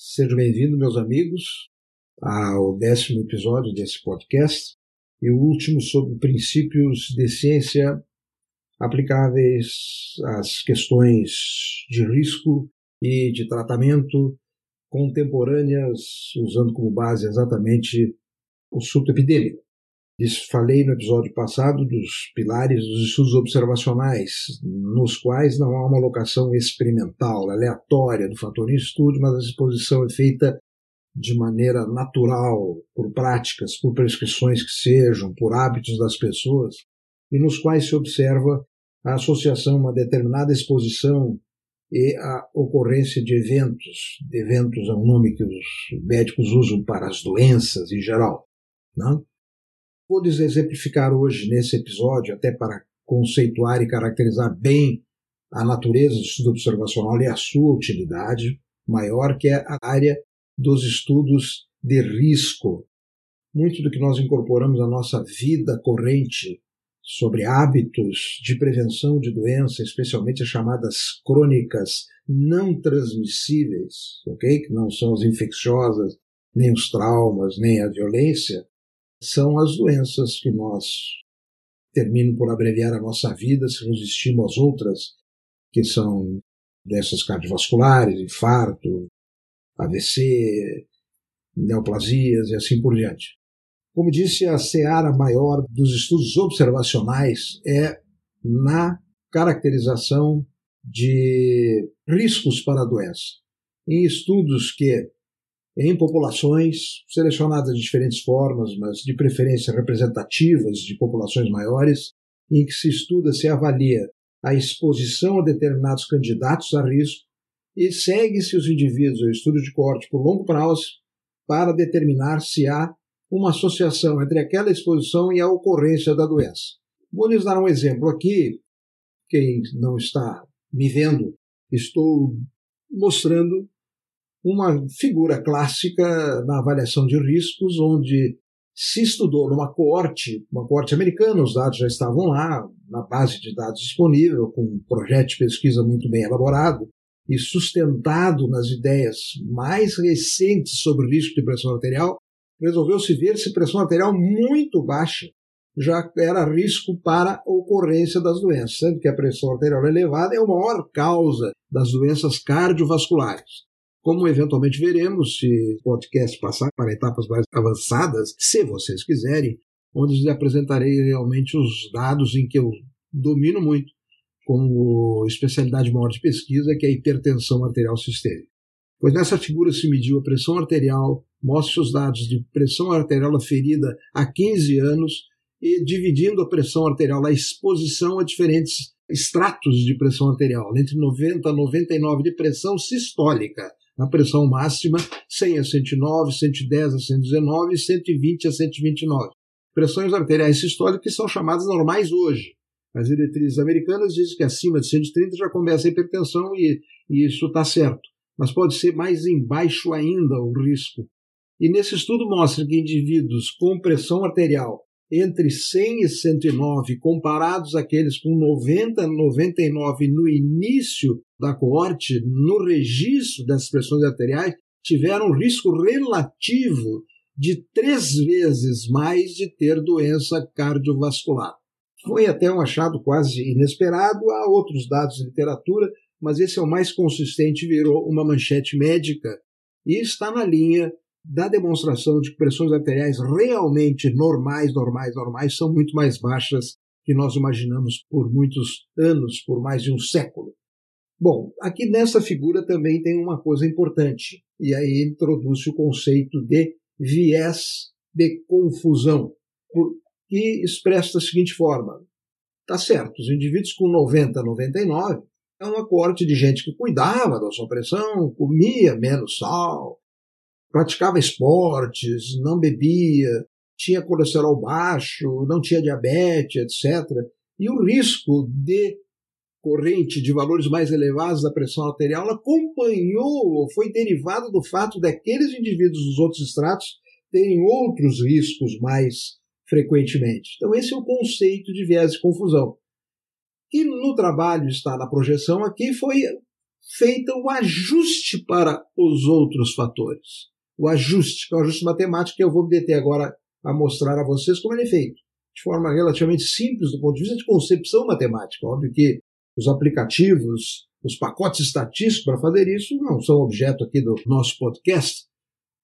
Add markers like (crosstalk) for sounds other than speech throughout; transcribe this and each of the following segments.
Sejam bem-vindos, meus amigos, ao décimo episódio desse podcast e o último sobre princípios de ciência aplicáveis às questões de risco e de tratamento contemporâneas, usando como base exatamente o surto epidêmico. Falei no episódio passado dos pilares dos estudos observacionais, nos quais não há uma alocação experimental, aleatória do fator de estudo, mas a exposição é feita de maneira natural, por práticas, por prescrições que sejam, por hábitos das pessoas, e nos quais se observa a associação a uma determinada exposição e a ocorrência de eventos. Eventos é um nome que os médicos usam para as doenças em geral. Não? Vou lhes exemplificar hoje, nesse episódio, até para conceituar e caracterizar bem a natureza do estudo observacional e a sua utilidade maior, que é a área dos estudos de risco. Muito do que nós incorporamos à nossa vida corrente sobre hábitos de prevenção de doença, especialmente as chamadas crônicas não transmissíveis, ok? Que não são as infecciosas, nem os traumas, nem a violência, são as doenças que nós terminam por abreviar a nossa vida se resistimos às outras, que são doenças cardiovasculares, infarto, AVC, neoplasias e assim por diante. Como disse, a seara maior dos estudos observacionais é na caracterização de riscos para a doença. Em estudos que em populações selecionadas de diferentes formas, mas de preferência representativas de populações maiores, em que se estuda, se avalia a exposição a determinados candidatos a risco e segue-se os indivíduos ao estudo de corte por longo prazo para determinar se há uma associação entre aquela exposição e a ocorrência da doença. Vou lhes dar um exemplo aqui. Quem não está me vendo, estou mostrando uma figura clássica na avaliação de riscos, onde se estudou numa coorte, uma coorte americana, os dados já estavam lá, na base de dados disponível, com um projeto de pesquisa muito bem elaborado e sustentado nas ideias mais recentes sobre risco de pressão arterial, resolveu-se ver se pressão arterial muito baixa já era risco para ocorrência das doenças, sendo que a pressão arterial elevada é a maior causa das doenças cardiovasculares. Como eventualmente veremos, se o podcast passar para etapas mais avançadas, se vocês quiserem, onde lhes apresentarei realmente os dados em que eu domino muito, como especialidade maior de pesquisa, que é a hipertensão arterial sistêmica. Pois nessa figura se mediu a pressão arterial, mostra os dados de pressão arterial aferida há 15 anos e dividindo a pressão arterial, a exposição a diferentes estratos de pressão arterial, entre 90 a 99 de pressão sistólica, a pressão máxima 100 a 109, 110 a 119 e 120 a 129. Pressões arteriais sistólicas são chamadas normais hoje. As diretrizes americanas dizem que acima de 130 já começa a hipertensão e, e isso está certo. Mas pode ser mais embaixo ainda o risco. E nesse estudo mostra que indivíduos com pressão arterial entre 100 e 109, comparados àqueles com 90 e 99 no início da coorte, no registro das pressões arteriais, tiveram risco relativo de três vezes mais de ter doença cardiovascular. Foi até um achado quase inesperado, há outros dados de literatura, mas esse é o mais consistente, virou uma manchete médica e está na linha da demonstração de que pressões arteriais realmente normais, normais, normais, são muito mais baixas que nós imaginamos por muitos anos, por mais de um século. Bom, aqui nessa figura também tem uma coisa importante, e aí introduz o conceito de viés de confusão, que expressa da seguinte forma: tá certo, os indivíduos com 90, 99 é uma corte de gente que cuidava da sua pressão, comia menos sal, praticava esportes, não bebia, tinha colesterol baixo, não tinha diabetes, etc. E o risco de corrente de valores mais elevados da pressão arterial acompanhou ou foi derivado do fato daqueles indivíduos dos outros estratos terem outros riscos mais frequentemente. Então, esse é o conceito de viés de confusão. Que no trabalho está na projeção aqui foi feita o ajuste para os outros fatores. O ajuste, que é o ajuste matemático que eu vou me deter agora a mostrar a vocês como ele é feito. De forma relativamente simples do ponto de vista de concepção matemática. Óbvio que os aplicativos, os pacotes estatísticos para fazer isso não são objeto aqui do nosso podcast,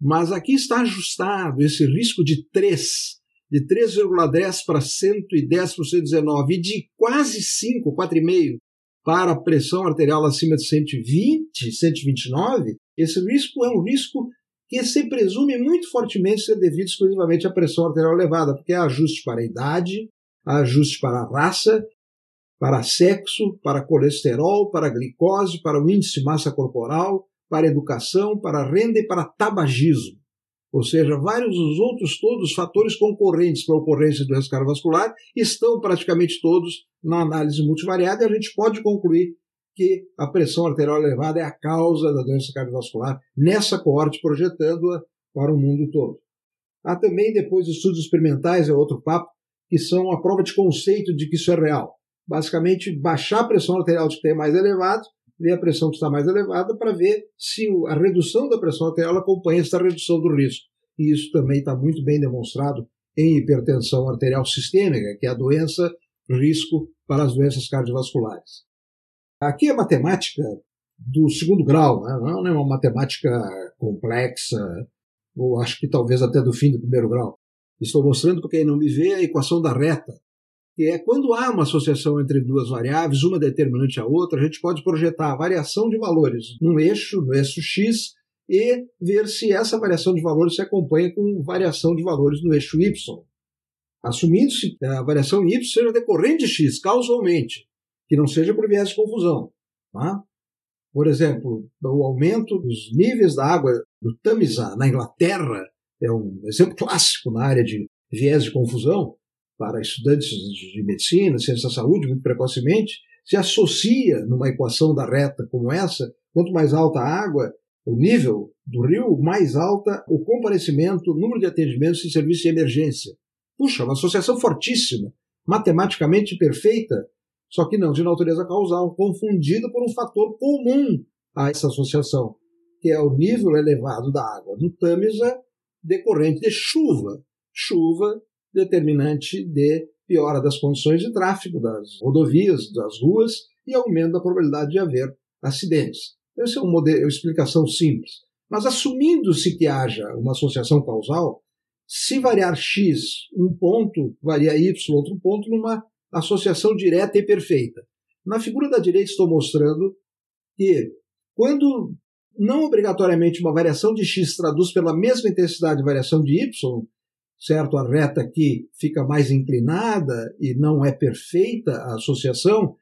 mas aqui está ajustado esse risco de 3, de 3,10 para 110 por 119 e de quase 5, 4,5 para a pressão arterial acima de 120, 129, esse risco é um risco que se presume muito fortemente ser devido exclusivamente à pressão arterial elevada, porque há ajuste para a idade, há ajuste para a raça, para sexo, para colesterol, para glicose, para o índice de massa corporal, para educação, para renda e para tabagismo. Ou seja, vários dos outros todos fatores concorrentes para a ocorrência do doença cardiovascular estão praticamente todos na análise multivariada e a gente pode concluir que a pressão arterial elevada é a causa da doença cardiovascular nessa coorte, projetando-a para o mundo todo. Há também, depois, estudos experimentais, é outro papo, que são a prova de conceito de que isso é real. Basicamente, baixar a pressão arterial de que tem mais elevado, ver a pressão que está mais elevada, para ver se a redução da pressão arterial acompanha essa redução do risco. E isso também está muito bem demonstrado em hipertensão arterial sistêmica, que é a doença risco para as doenças cardiovasculares. Aqui é matemática do segundo grau, né? não é uma matemática complexa, ou acho que talvez até do fim do primeiro grau. Estou mostrando para quem não me vê a equação da reta, que é quando há uma associação entre duas variáveis, uma determinante à outra, a gente pode projetar a variação de valores num eixo, no eixo x, e ver se essa variação de valores se acompanha com variação de valores no eixo y. Assumindo-se a variação y seja decorrente de x, causalmente que não seja por viés de confusão. Tá? Por exemplo, o aumento dos níveis da água do Tamisa na Inglaterra é um exemplo clássico na área de viés de confusão para estudantes de medicina, ciência da saúde, muito precocemente, se associa numa equação da reta como essa, quanto mais alta a água, o nível do rio, mais alta o comparecimento, o número de atendimentos em serviço de emergência. Puxa, uma associação fortíssima, matematicamente perfeita, só que não de natureza causal, confundida por um fator comum a essa associação, que é o nível elevado da água no Tamisa decorrente de chuva. Chuva determinante de piora das condições de tráfego das rodovias, das ruas e aumento da probabilidade de haver acidentes. Essa é uma explicação simples. Mas assumindo-se que haja uma associação causal, se variar x um ponto, varia y outro ponto numa associação direta e perfeita. Na figura da direita estou mostrando que quando não obrigatoriamente uma variação de x traduz pela mesma intensidade de variação de y, certo? A reta aqui fica mais inclinada e não é perfeita a associação,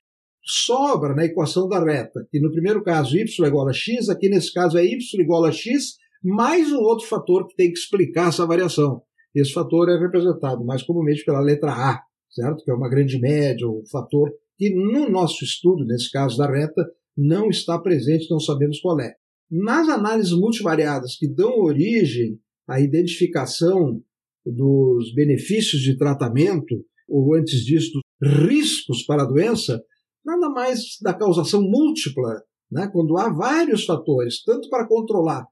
sobra na equação da reta, que no primeiro caso y é igual a x, aqui nesse caso é y igual a x, mais um outro fator que tem que explicar essa variação. Esse fator é representado mais comumente pela letra A, certo? Que é uma grande média, um fator que no nosso estudo, nesse caso da reta, não está presente, não sabemos qual é. Nas análises multivariadas que dão origem à identificação dos benefícios de tratamento, ou antes disso, riscos para a doença, nada mais da causação múltipla, né? quando há vários fatores, tanto para controlar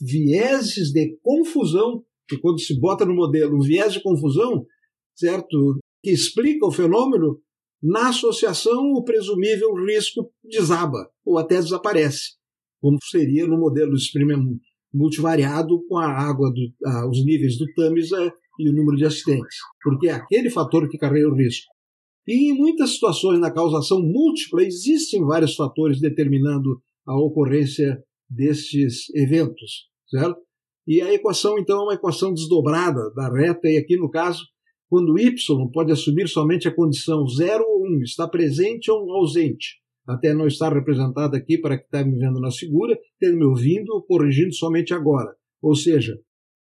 vieses de confusão, que quando se bota no modelo um viés de confusão, certo? Que explica o fenômeno, na associação o presumível risco desaba ou até desaparece, como seria no modelo de experimento multivariado com a água, do, os níveis do Tamisa e o número de acidentes, porque é aquele fator que carrega o risco. E em muitas situações na causação múltipla existem vários fatores determinando a ocorrência destes eventos, certo? E a equação então é uma equação desdobrada da reta e aqui no caso quando y pode assumir somente a condição 0 ou 1, está presente ou ausente, até não estar representado aqui para que está me vendo na figura, ter me ouvindo, corrigindo somente agora. Ou seja,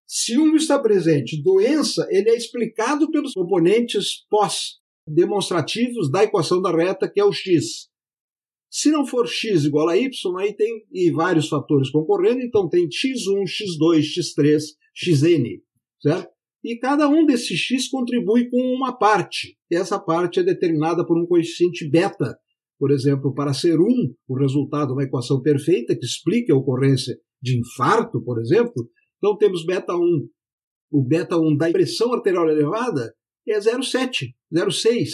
se 1 está presente, doença, ele é explicado pelos componentes pós-demonstrativos da equação da reta, que é o x. Se não for x igual a y, aí tem e vários fatores concorrendo, então tem x1, x2, x3, xn, certo? E cada um desses x contribui com uma parte. E essa parte é determinada por um coeficiente beta, por exemplo, para ser um, o resultado de uma equação perfeita que explique a ocorrência de infarto, por exemplo, então temos beta 1. O beta 1 da pressão arterial elevada é 0,7, 0,6,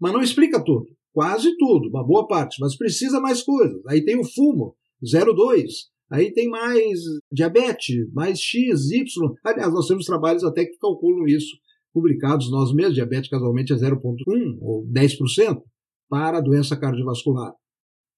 mas não explica tudo. Quase tudo, uma boa parte, mas precisa mais coisas. Aí tem o fumo, 0,2. Aí tem mais diabetes, mais X, Y. Aliás, nós temos trabalhos até que calculam isso, publicados nós mesmos. Diabetes casualmente é 0,1 ou 10% para a doença cardiovascular.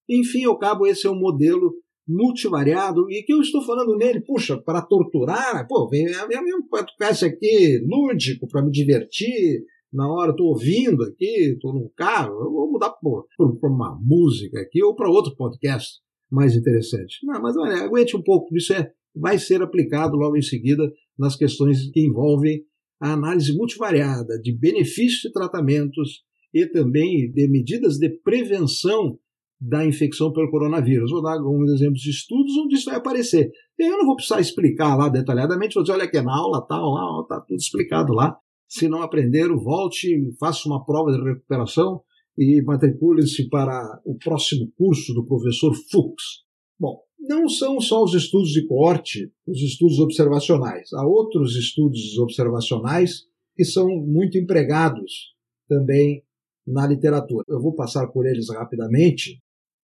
Enfim, ao cabo, esse é um modelo multivariado e que eu estou falando nele, puxa, para torturar, pô, vem minha podcast aqui lúdico para me divertir, na hora estou ouvindo aqui, estou num carro, eu vou mudar para uma música aqui ou para outro podcast mais interessante. Não, mas olha, aguente um pouco, isso é, vai ser aplicado logo em seguida nas questões que envolvem a análise multivariada de benefícios de tratamentos e também de medidas de prevenção da infecção pelo coronavírus. Vou dar alguns exemplos de estudos onde isso vai aparecer. Eu não vou precisar explicar lá detalhadamente, vou dizer, olha aqui na aula, tal, lá, está tudo explicado lá. Se não aprenderam, volte, faça uma prova de recuperação e matricule-se para o próximo curso do professor Fuchs. Bom, não são só os estudos de coorte, os estudos observacionais. Há outros estudos observacionais que são muito empregados também na literatura. Eu vou passar por eles rapidamente.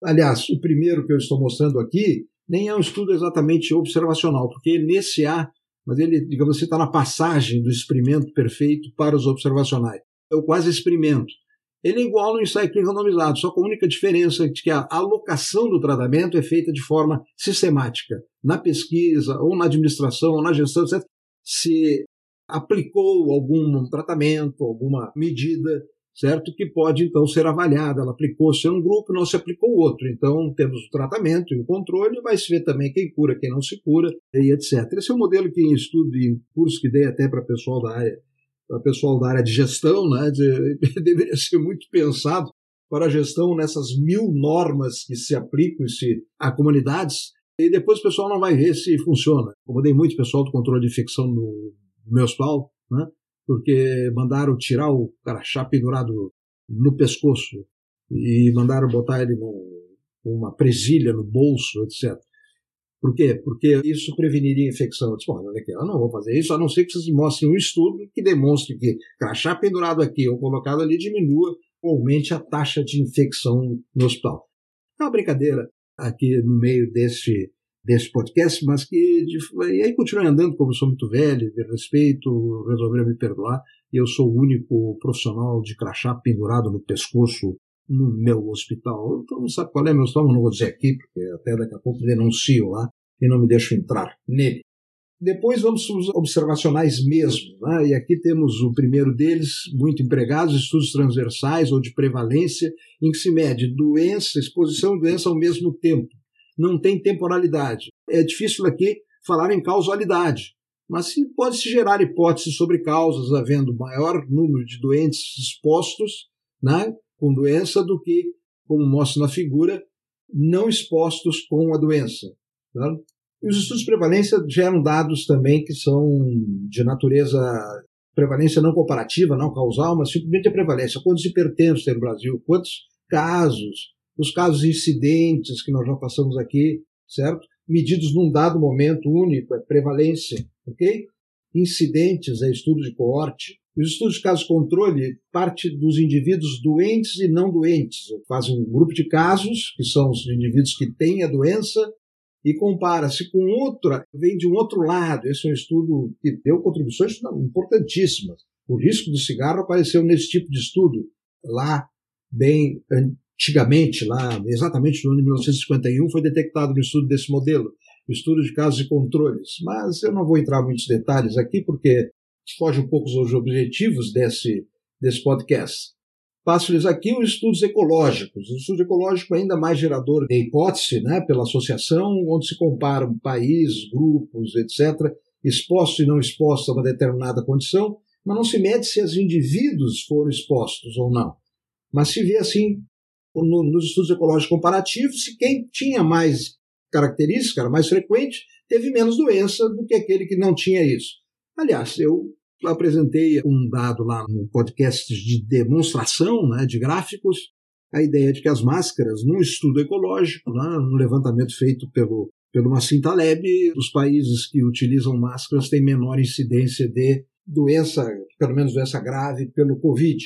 Aliás, o primeiro que eu estou mostrando aqui nem é um estudo exatamente observacional, porque nesse há, mas ele, digamos assim, está na passagem do experimento perfeito para os observacionais. É o quase experimento. Ele é igual no ensaio clínico randomizado, só com a única diferença de que a alocação do tratamento é feita de forma sistemática. Na pesquisa, ou na administração, ou na gestão, etc., se aplicou algum tratamento, alguma medida, certo? Que pode então ser avaliada. Ela aplicou-se um grupo, não se aplicou o outro. Então temos o tratamento e o controle, vai se ver também quem cura, quem não se cura, e etc. Esse é um modelo que em estudo e curso que dei até para pessoal da área o pessoal da área de gestão, né, de, (laughs) deveria ser muito pensado para a gestão nessas mil normas que se aplicam -se a comunidades, e depois o pessoal não vai ver se funciona. Acomodei muito pessoal do controle de infecção no, no meu hospital, né, porque mandaram tirar o crachá pendurado no pescoço e mandaram botar ele numa presilha no bolso, etc. Por quê? Porque isso preveniria infecção. Eu disse, bom, eu não vou fazer isso, a não ser que vocês mostrem um estudo que demonstre que crachá pendurado aqui ou colocado ali diminua ou aumente a taxa de infecção no hospital. É uma brincadeira aqui no meio desse, desse podcast, mas que de, e aí continue andando, como sou muito velho, de respeito, resolveram me perdoar, e eu sou o único profissional de crachá pendurado no pescoço no meu hospital. Então não sabe qual é meu hospital, não vou dizer aqui, porque até daqui a pouco denuncio lá e não me deixo entrar nele. Depois vamos para os observacionais mesmo. Né? E aqui temos o primeiro deles, muito empregados, estudos transversais ou de prevalência, em que se mede doença, exposição e doença ao mesmo tempo. Não tem temporalidade. É difícil aqui falar em causalidade, mas pode-se gerar hipóteses sobre causas, havendo maior número de doentes expostos né, com doença do que, como mostra na figura, não expostos com a doença. Tá? E os estudos de prevalência geram dados também que são de natureza prevalência não comparativa, não causal, mas simplesmente a prevalência. Quantos hipertensos tem no Brasil? Quantos casos? Os casos incidentes que nós já passamos aqui, certo? Medidos num dado momento único, é prevalência, ok? Incidentes é estudo de coorte. Os estudos de casos controle parte dos indivíduos doentes e não doentes. Fazem um grupo de casos, que são os indivíduos que têm a doença, e compara-se com outra, vem de um outro lado. Esse é um estudo que deu contribuições importantíssimas. O risco do cigarro apareceu nesse tipo de estudo, lá bem antigamente, lá exatamente no ano de 1951, foi detectado no estudo desse modelo, estudo de casos e controles. Mas eu não vou entrar em muitos detalhes aqui, porque foge um pouco aos objetivos desse, desse podcast. Passo-lhes aqui os estudos ecológicos. O estudo ecológico é ainda mais gerador de hipótese, né, pela associação, onde se comparam países, grupos, etc., expostos e não expostos a uma determinada condição, mas não se mede se os indivíduos foram expostos ou não. Mas se vê assim, no, nos estudos ecológicos comparativos, se quem tinha mais característica, era mais frequente, teve menos doença do que aquele que não tinha isso. Aliás, eu apresentei um dado lá no podcast de demonstração né, de gráficos, a ideia de que as máscaras, num estudo ecológico, né, num levantamento feito pelo, pelo Massim Taleb, os países que utilizam máscaras têm menor incidência de doença, pelo menos doença grave, pelo Covid.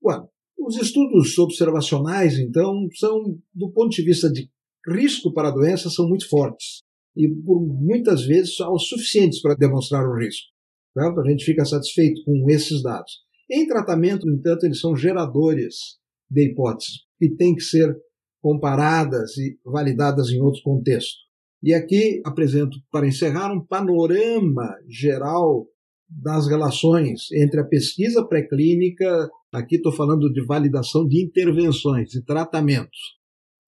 Bom, os estudos observacionais, então, são, do ponto de vista de risco para a doença, são muito fortes. E, por muitas vezes, são os suficientes para demonstrar o risco. Certo? A gente fica satisfeito com esses dados. Em tratamento, no entanto, eles são geradores de hipóteses que têm que ser comparadas e validadas em outro contexto. E aqui apresento, para encerrar, um panorama geral das relações entre a pesquisa pré-clínica, aqui estou falando de validação de intervenções e tratamentos,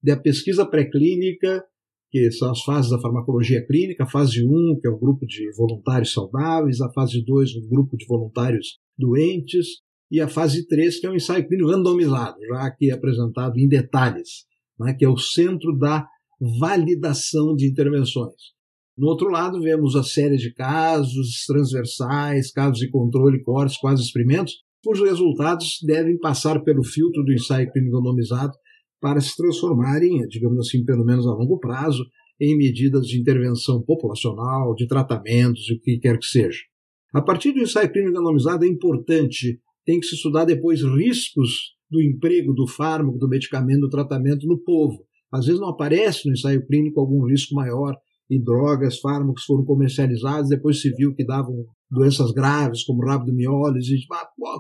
da pesquisa pré-clínica, que são as fases da farmacologia clínica, a fase 1, que é o grupo de voluntários saudáveis, a fase 2, o grupo de voluntários doentes, e a fase 3, que é o ensaio clínico randomizado, já aqui apresentado em detalhes, né, que é o centro da validação de intervenções. No outro lado, vemos a série de casos transversais, casos de controle, cortes, quase experimentos, cujos resultados devem passar pelo filtro do ensaio clínico randomizado para se transformarem, digamos assim, pelo menos a longo prazo, em medidas de intervenção populacional, de tratamentos, o que quer que seja. A partir do ensaio clínico randomizado é importante, tem que se estudar depois riscos do emprego do fármaco, do medicamento, do tratamento no povo. Às vezes não aparece no ensaio clínico algum risco maior e drogas, fármacos foram comercializados, depois se viu que davam doenças graves como rabdomiólise, e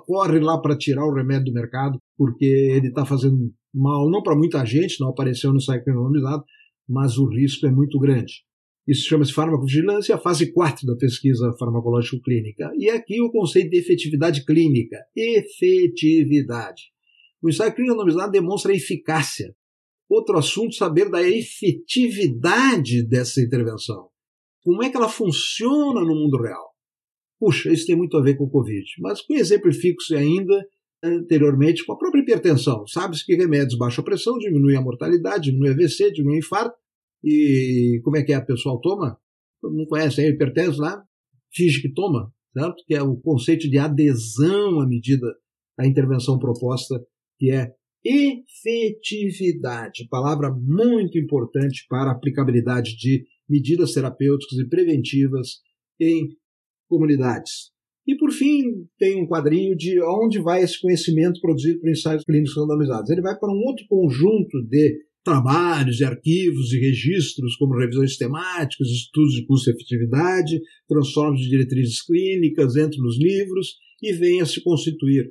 corre lá para tirar o remédio do mercado, porque ele está fazendo mal, não para muita gente, não apareceu no site anonimizado, mas o risco é muito grande. Isso chama-se farmacovigilância, a fase 4 da pesquisa farmacológica clínica. E aqui o conceito de efetividade clínica. Efetividade. O ensaio clínico anonimizado demonstra eficácia Outro assunto, saber da efetividade dessa intervenção. Como é que ela funciona no mundo real? Puxa, isso tem muito a ver com o Covid. Mas com exemplifico-se ainda anteriormente com a própria hipertensão. Sabe-se que remédios baixa pressão diminuem a mortalidade, diminui AVC, diminui infarto. E como é que é? A pessoa toma? Todo mundo conhece aí hipertenso lá? Finge que toma, certo? Que é o conceito de adesão à medida, à intervenção proposta, que é efetividade, palavra muito importante para a aplicabilidade de medidas terapêuticas e preventivas em comunidades. E, por fim, tem um quadrinho de onde vai esse conhecimento produzido por ensaios clínicos randomizados. Ele vai para um outro conjunto de trabalhos e arquivos e registros, como revisões sistemáticas, estudos de custo-efetividade, transformos de diretrizes clínicas, entra nos livros e vem a se constituir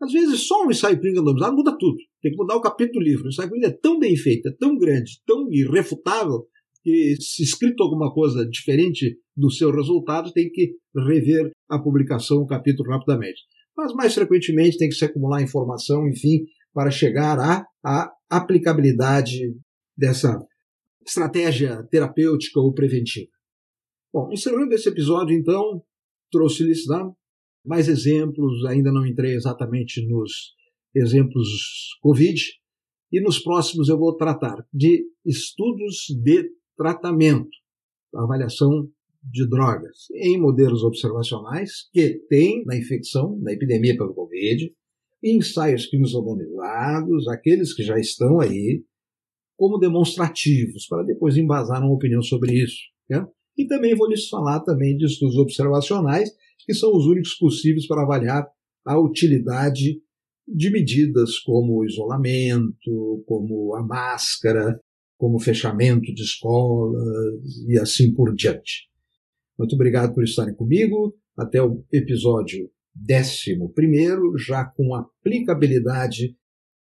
às vezes, só um ensaio clínico randomizado muda tudo. Tem que mudar o capítulo do livro. O ensaio clínico é tão bem feito, é tão grande, tão irrefutável, que se escrito alguma coisa diferente do seu resultado, tem que rever a publicação, o capítulo rapidamente. Mas, mais frequentemente, tem que se acumular informação, enfim, para chegar à, à aplicabilidade dessa estratégia terapêutica ou preventiva. Bom, encerrando esse episódio, então, trouxe-lhes né, mais exemplos, ainda não entrei exatamente nos exemplos Covid, e nos próximos eu vou tratar de estudos de tratamento, avaliação de drogas em modelos observacionais que tem na infecção, na epidemia pelo Covid, ensaios clínicos randomizados, aqueles que já estão aí, como demonstrativos, para depois embasar uma opinião sobre isso. Né? E também vou lhes falar também de estudos observacionais que são os únicos possíveis para avaliar a utilidade de medidas como o isolamento, como a máscara, como fechamento de escolas e assim por diante. Muito obrigado por estarem comigo. Até o episódio 11, já com aplicabilidade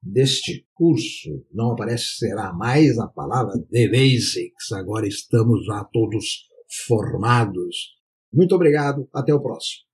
deste curso. Não aparece será mais a palavra The Basics. Agora estamos já todos formados muito obrigado, até o próximo.